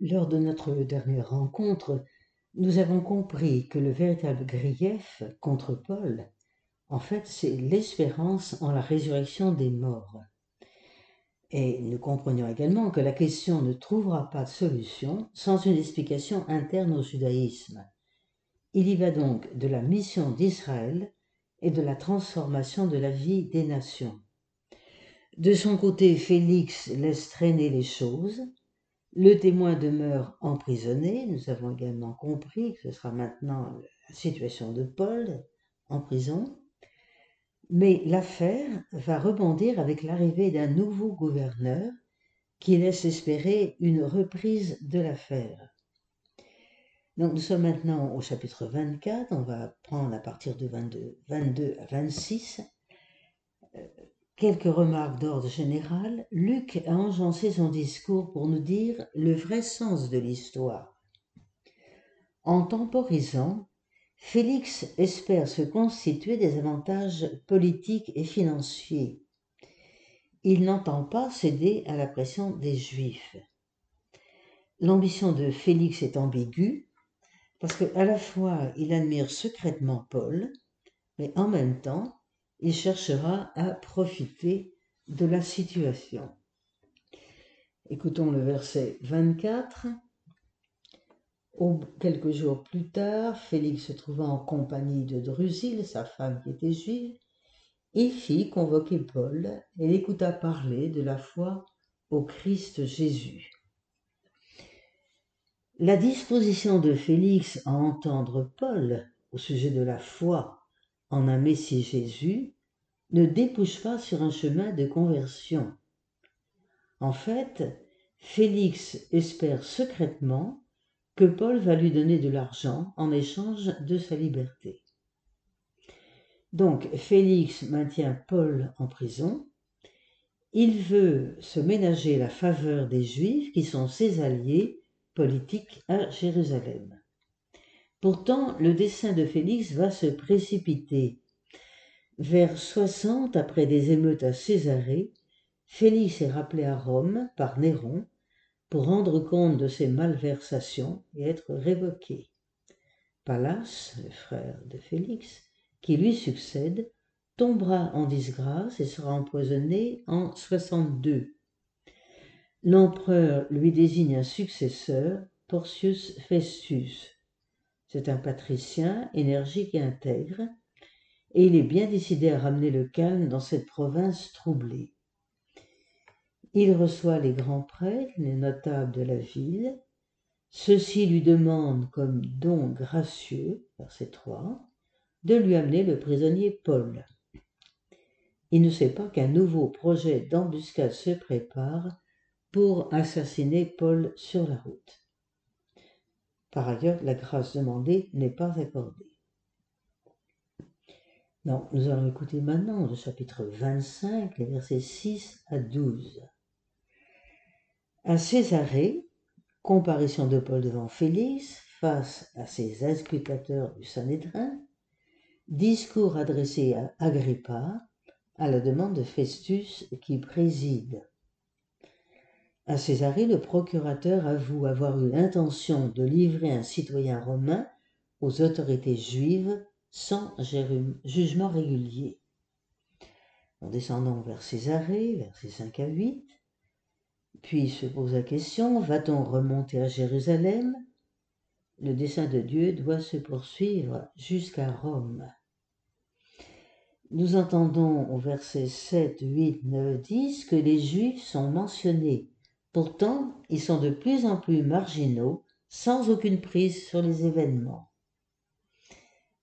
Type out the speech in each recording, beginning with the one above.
Lors de notre dernière rencontre, nous avons compris que le véritable grief contre Paul, en fait, c'est l'espérance en la résurrection des morts. Et nous comprenions également que la question ne trouvera pas de solution sans une explication interne au judaïsme. Il y va donc de la mission d'Israël et de la transformation de la vie des nations. De son côté, Félix laisse traîner les choses. Le témoin demeure emprisonné. Nous avons également compris que ce sera maintenant la situation de Paul en prison. Mais l'affaire va rebondir avec l'arrivée d'un nouveau gouverneur qui laisse espérer une reprise de l'affaire. Donc nous sommes maintenant au chapitre 24, on va prendre à partir de 22, 22 à 26. Quelques remarques d'ordre général. Luc a enjancé son discours pour nous dire le vrai sens de l'histoire. En temporisant, Félix espère se constituer des avantages politiques et financiers. Il n'entend pas céder à la pression des Juifs. L'ambition de Félix est ambiguë, parce qu'à la fois il admire secrètement Paul, mais en même temps il cherchera à profiter de la situation. Écoutons le verset 24 quelques jours plus tard, Félix se trouvant en compagnie de Drusille, sa femme qui était juive, il fit convoquer Paul et l'écouta parler de la foi au Christ Jésus. La disposition de Félix à entendre Paul au sujet de la foi en un Messie Jésus ne débouche pas sur un chemin de conversion. En fait, Félix espère secrètement que Paul va lui donner de l'argent en échange de sa liberté. Donc Félix maintient Paul en prison. Il veut se ménager la faveur des Juifs qui sont ses alliés politiques à Jérusalem. Pourtant, le dessein de Félix va se précipiter. Vers 60 après des émeutes à Césarée, Félix est rappelé à Rome par Néron pour rendre compte de ses malversations et être révoqué. Pallas, le frère de Félix, qui lui succède, tombera en disgrâce et sera empoisonné en 62. L'empereur lui désigne un successeur, Porcius Festus. C'est un patricien énergique et intègre, et il est bien décidé à ramener le calme dans cette province troublée. Il reçoit les grands prêtres, les notables de la ville. Ceux-ci lui demandent comme don gracieux, verset 3, de lui amener le prisonnier Paul. Il ne sait pas qu'un nouveau projet d'embuscade se prépare pour assassiner Paul sur la route. Par ailleurs, la grâce demandée n'est pas accordée. Nous allons écouter maintenant le chapitre 25, les versets 6 à 12. À Césarée, comparition de Paul devant Félix face à ses exécutateurs du Sanhédrin, discours adressé à Agrippa à la demande de Festus qui préside. À Césarée, le procurateur avoue avoir eu l'intention de livrer un citoyen romain aux autorités juives sans jugement régulier. En descendant vers Césarée, versets 5 à 8, puis se pose la question, va-t-on remonter à Jérusalem? Le dessein de Dieu doit se poursuivre jusqu'à Rome. Nous entendons au verset 7, 8, 9, 10 que les Juifs sont mentionnés. Pourtant, ils sont de plus en plus marginaux, sans aucune prise sur les événements.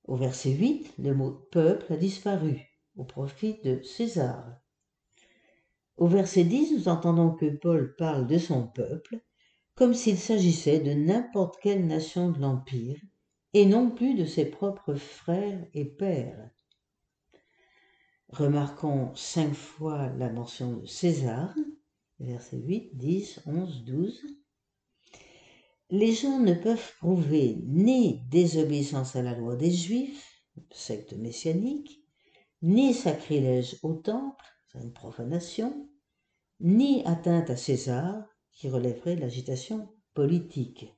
Au verset 8, le mot peuple a disparu au profit de César. Au verset 10, nous entendons que Paul parle de son peuple comme s'il s'agissait de n'importe quelle nation de l'Empire et non plus de ses propres frères et pères. Remarquons cinq fois la mention de César, versets 8, 10, 11, 12. Les gens ne peuvent prouver ni désobéissance à la loi des Juifs, secte messianique, ni sacrilège au temple, c'est une profanation, ni atteinte à César, qui relèverait l'agitation politique.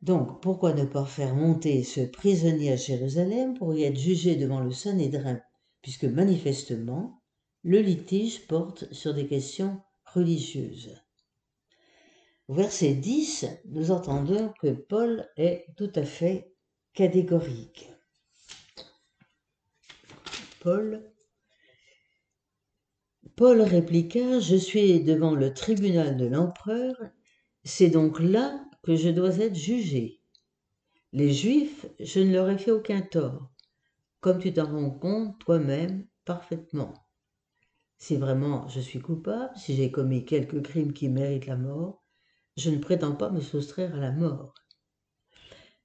Donc, pourquoi ne pas faire monter ce prisonnier à Jérusalem pour y être jugé devant le Sanhédrin, puisque manifestement, le litige porte sur des questions religieuses. Verset 10, nous entendons que Paul est tout à fait catégorique. Paul Paul répliqua, Je suis devant le tribunal de l'empereur, c'est donc là que je dois être jugé. Les Juifs, je ne leur ai fait aucun tort, comme tu t'en rends compte toi-même parfaitement. Si vraiment je suis coupable, si j'ai commis quelque crime qui mérite la mort, je ne prétends pas me soustraire à la mort.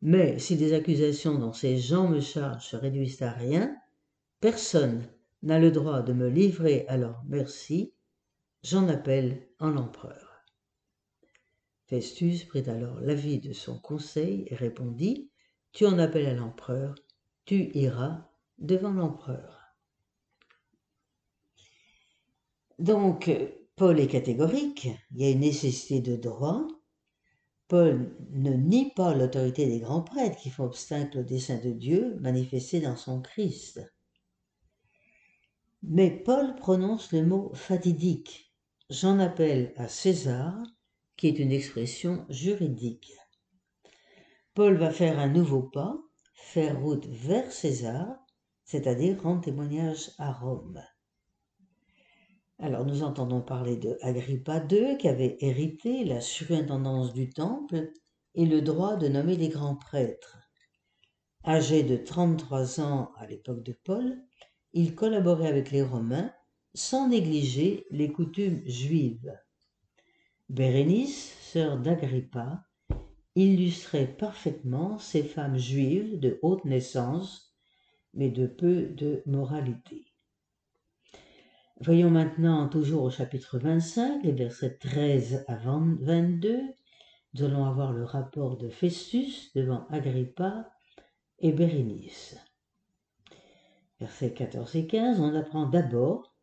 Mais si des accusations dont ces gens me chargent se réduisent à rien, personne n'a le droit de me livrer à leur merci, j'en appelle en l'empereur. Festus prit alors l'avis de son conseil et répondit Tu en appelles à l'empereur, tu iras devant l'empereur. Donc, Paul est catégorique, il y a une nécessité de droit. Paul ne nie pas l'autorité des grands prêtres qui font obstacle au dessein de Dieu manifesté dans son Christ. Mais Paul prononce le mot fatidique. J'en appelle à César, qui est une expression juridique. Paul va faire un nouveau pas, faire route vers César, c'est-à-dire rendre témoignage à Rome. Alors nous entendons parler de Agrippa II qui avait hérité la surintendance du temple et le droit de nommer les grands prêtres. Âgé de 33 ans à l'époque de Paul, il collaborait avec les Romains sans négliger les coutumes juives. Bérénice, sœur d'Agrippa, illustrait parfaitement ces femmes juives de haute naissance, mais de peu de moralité. Voyons maintenant toujours au chapitre 25, les versets 13 à 22. Nous allons avoir le rapport de Festus devant Agrippa et Bérénice versets 14 et 15, on apprend d'abord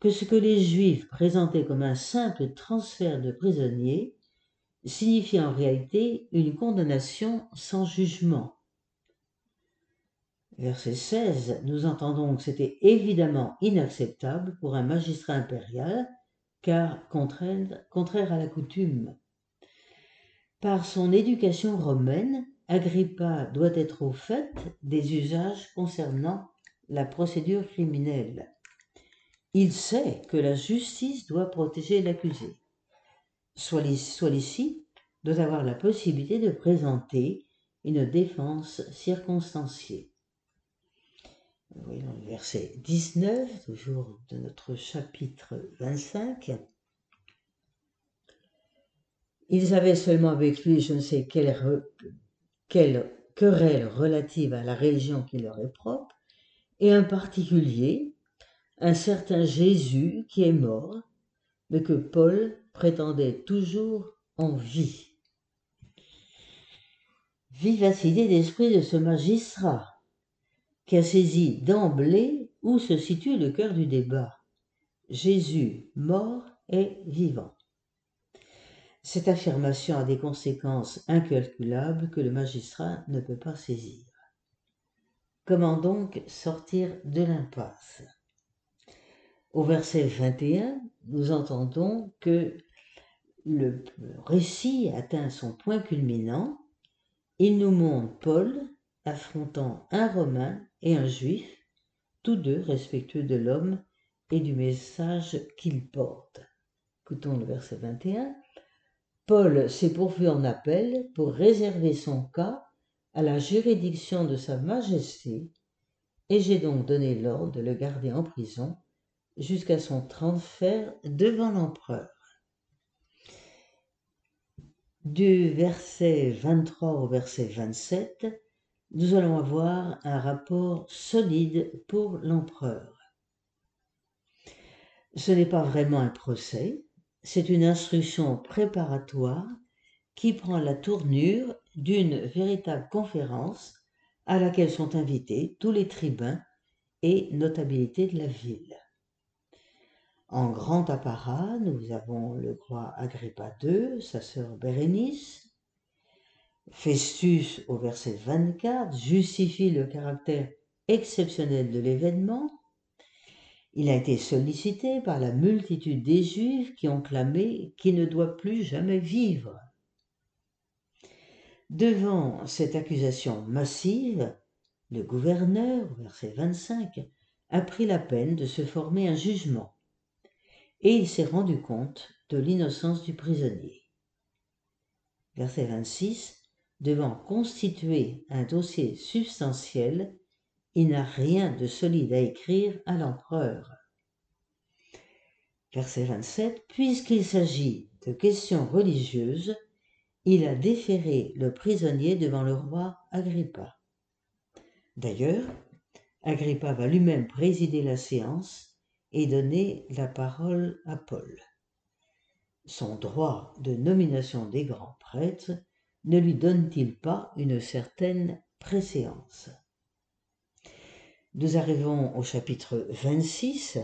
que ce que les Juifs présentaient comme un simple transfert de prisonniers signifiait en réalité une condamnation sans jugement. Verset 16, nous entendons que c'était évidemment inacceptable pour un magistrat impérial, car contraire, à la coutume. Par son éducation romaine, Agrippa doit être au fait des usages concernant la procédure criminelle. Il sait que la justice doit protéger l'accusé. Celui-ci doit avoir la possibilité de présenter une défense circonstanciée. Verset 19, toujours de notre chapitre 25. Ils avaient seulement avec lui je ne sais quelle, querelle relative à la religion qui leur est propre, et un particulier, un certain Jésus qui est mort, mais que Paul prétendait toujours en vie. Vivacité d'esprit de ce magistrat, qui a saisi d'emblée où se situe le cœur du débat. Jésus mort et vivant. Cette affirmation a des conséquences incalculables que le magistrat ne peut pas saisir. Comment donc sortir de l'impasse? Au verset 21, nous entendons que le récit atteint son point culminant. Il nous montre Paul affrontant un Romain et un Juif, tous deux respectueux de l'homme et du message qu'il porte. Écoutons le verset 21. Paul s'est pourvu en appel pour réserver son cas à la juridiction de Sa Majesté, et j'ai donc donné l'ordre de le garder en prison jusqu'à son transfert devant l'empereur. Du verset 23 au verset 27, nous allons avoir un rapport solide pour l'empereur. Ce n'est pas vraiment un procès, c'est une instruction préparatoire qui prend la tournure d'une véritable conférence à laquelle sont invités tous les tribuns et notabilités de la ville. En grand apparat, nous avons le roi Agrippa II, sa sœur Bérénice. Festus, au verset 24, justifie le caractère exceptionnel de l'événement. Il a été sollicité par la multitude des Juifs qui ont clamé qu'il ne doit plus jamais vivre. Devant cette accusation massive, le gouverneur, verset 25, a pris la peine de se former un jugement et il s'est rendu compte de l'innocence du prisonnier. Verset 26. Devant constituer un dossier substantiel, il n'a rien de solide à écrire à l'empereur. Verset 27. Puisqu'il s'agit de questions religieuses, il a déféré le prisonnier devant le roi Agrippa. D'ailleurs, Agrippa va lui-même présider la séance et donner la parole à Paul. Son droit de nomination des grands prêtres ne lui donne-t-il pas une certaine préséance? Nous arrivons au chapitre 26.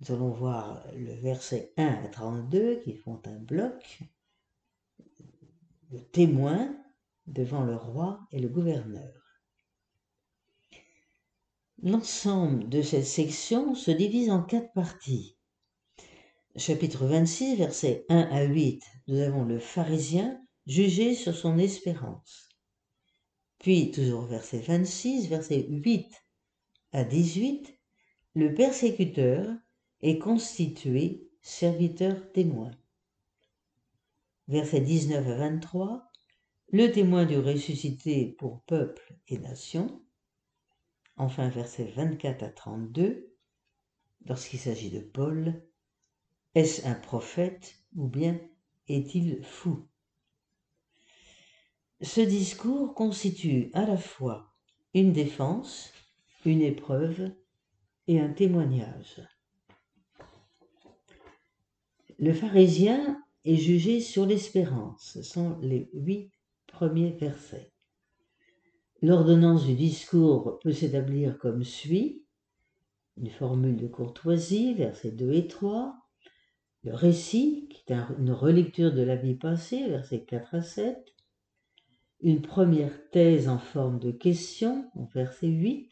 Nous allons voir le verset 1 à 32 qui font un bloc. Le témoin devant le roi et le gouverneur. L'ensemble de cette section se divise en quatre parties. Chapitre 26, versets 1 à 8, nous avons le pharisien jugé sur son espérance. Puis, toujours verset 26, verset 8 à 18, le persécuteur est constitué serviteur témoin. Verset 19 à 23, le témoin du ressuscité pour peuple et nation. Enfin, versets 24 à 32, lorsqu'il s'agit de Paul, est-ce un prophète ou bien est-il fou? Ce discours constitue à la fois une défense, une épreuve et un témoignage. Le pharisien est jugé sur l'espérance. Ce sont les huit premiers versets. L'ordonnance du discours peut s'établir comme suit. Une formule de courtoisie, versets 2 et 3. Le récit, qui est une relecture de la vie passée, versets 4 à 7. Une première thèse en forme de question, verset 8.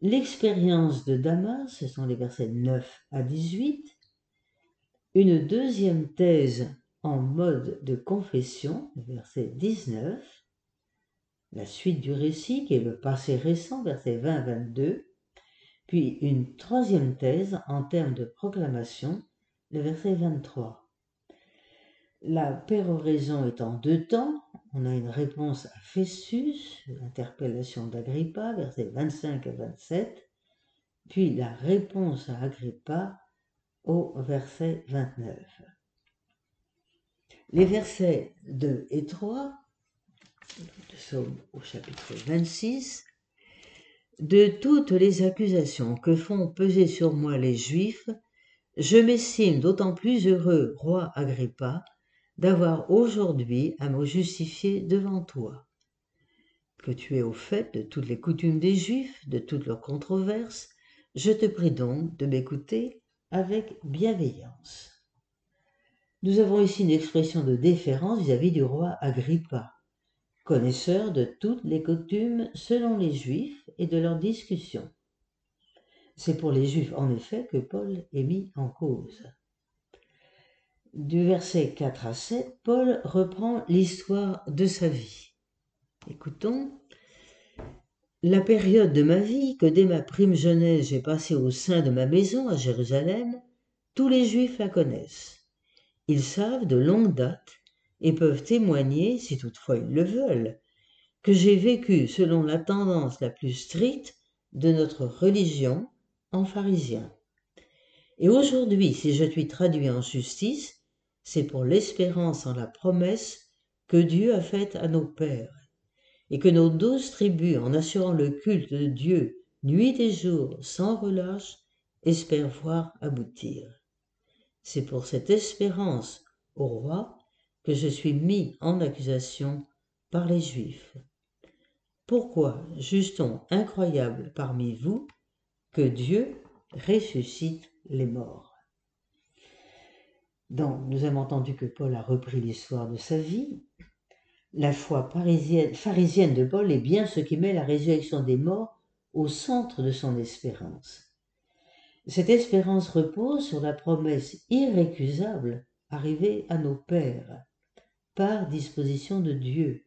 L'expérience de Damas, ce sont les versets 9 à 18. Une deuxième thèse en mode de confession, verset 19 la suite du récit qui est le passé récent, versets 20 22, puis une troisième thèse en termes de proclamation, le verset 23. La péroraison est en deux temps. On a une réponse à Festus, l'interpellation d'Agrippa, versets 25 à 27, puis la réponse à Agrippa au verset 29. Les versets 2 et 3 nous sommes au chapitre 26, de toutes les accusations que font peser sur moi les Juifs, je m'estime d'autant plus heureux, roi Agrippa, d'avoir aujourd'hui à me justifier devant toi. Que tu es au fait de toutes les coutumes des Juifs, de toutes leurs controverses, je te prie donc de m'écouter avec bienveillance. Nous avons ici une expression de déférence vis-à-vis -vis du roi Agrippa connaisseur de toutes les coutumes selon les Juifs et de leurs discussions. C'est pour les Juifs, en effet, que Paul est mis en cause. Du verset 4 à 7, Paul reprend l'histoire de sa vie. Écoutons. La période de ma vie que dès ma prime jeunesse j'ai passée au sein de ma maison à Jérusalem, tous les Juifs la connaissent. Ils savent de longue date et peuvent témoigner, si toutefois ils le veulent, que j'ai vécu selon la tendance la plus stricte de notre religion en pharisien. Et aujourd'hui, si je suis traduit en justice, c'est pour l'espérance en la promesse que Dieu a faite à nos pères, et que nos douze tribus, en assurant le culte de Dieu nuit et jour sans relâche, espèrent voir aboutir. C'est pour cette espérance, au roi, que je suis mis en accusation par les Juifs. Pourquoi juge-t-on incroyable parmi vous que Dieu ressuscite les morts? Donc, nous avons entendu que Paul a repris l'histoire de sa vie. La foi pharisienne de Paul est bien ce qui met la résurrection des morts au centre de son espérance. Cette espérance repose sur la promesse irrécusable arrivée à nos pères par disposition de Dieu.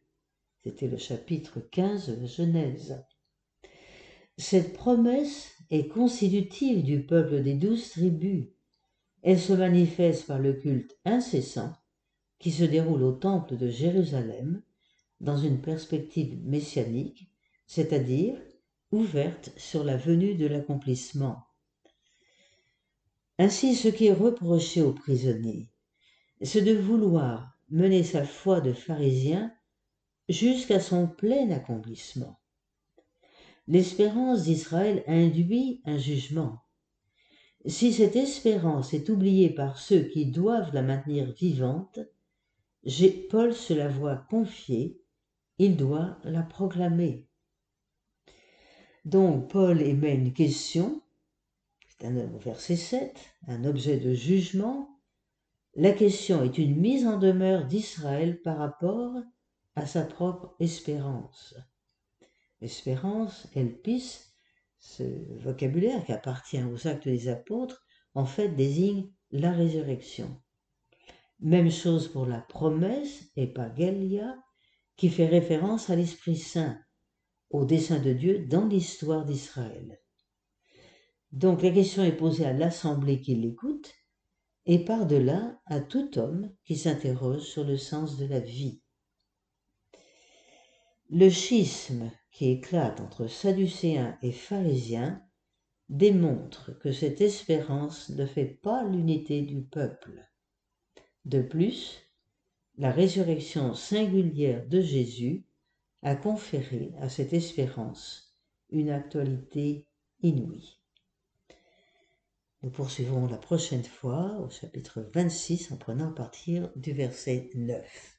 C'était le chapitre 15 de Genèse. Cette promesse est constitutive du peuple des douze tribus. Elle se manifeste par le culte incessant qui se déroule au temple de Jérusalem dans une perspective messianique, c'est-à-dire ouverte sur la venue de l'accomplissement. Ainsi, ce qui est reproché aux prisonniers, c'est de vouloir mener sa foi de pharisien jusqu'à son plein accomplissement. L'espérance d'Israël induit un jugement. Si cette espérance est oubliée par ceux qui doivent la maintenir vivante, Paul se la voit confier, il doit la proclamer. Donc Paul émet une question, c'est un verset 7, un objet de jugement. La question est une mise en demeure d'Israël par rapport à sa propre espérance. Espérance, elpis, ce vocabulaire qui appartient aux actes des apôtres, en fait désigne la résurrection. Même chose pour la promesse, epagelia, qui fait référence à l'Esprit Saint, au dessein de Dieu dans l'histoire d'Israël. Donc la question est posée à l'assemblée qui l'écoute et par-delà à tout homme qui s'interroge sur le sens de la vie. Le schisme qui éclate entre sadducéens et pharisiens démontre que cette espérance ne fait pas l'unité du peuple. De plus, la résurrection singulière de Jésus a conféré à cette espérance une actualité inouïe. Nous poursuivrons la prochaine fois au chapitre 26 en prenant à partir du verset 9.